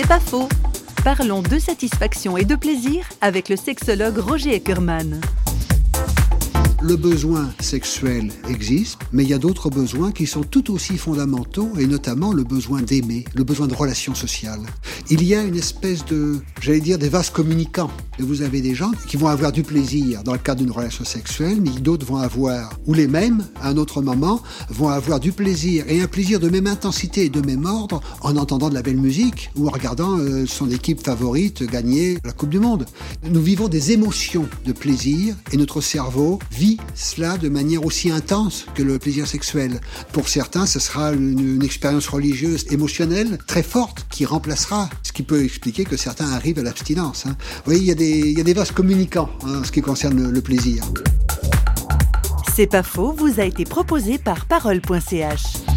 C'est pas faux. Parlons de satisfaction et de plaisir avec le sexologue Roger Eckermann. Le besoin sexuel existe, mais il y a d'autres besoins qui sont tout aussi fondamentaux, et notamment le besoin d'aimer, le besoin de relations sociales. Il y a une espèce de, j'allais dire, des vases communicants. Et vous avez des gens qui vont avoir du plaisir dans le cadre d'une relation sexuelle, mais d'autres vont avoir, ou les mêmes, à un autre moment, vont avoir du plaisir, et un plaisir de même intensité et de même ordre, en entendant de la belle musique, ou en regardant euh, son équipe favorite gagner la Coupe du Monde. Nous vivons des émotions de plaisir, et notre cerveau vit cela de manière aussi intense que le plaisir sexuel. Pour certains, ce sera une, expérience religieuse émotionnelle très forte qui remplacera, ce qui peut expliquer que certains arrivent à l'abstinence. Hein. Vous voyez, il y, a des, vases communicants hein, en ce qui concerne le, le plaisir. C'est pas faux, vous a été proposé par parole.ch.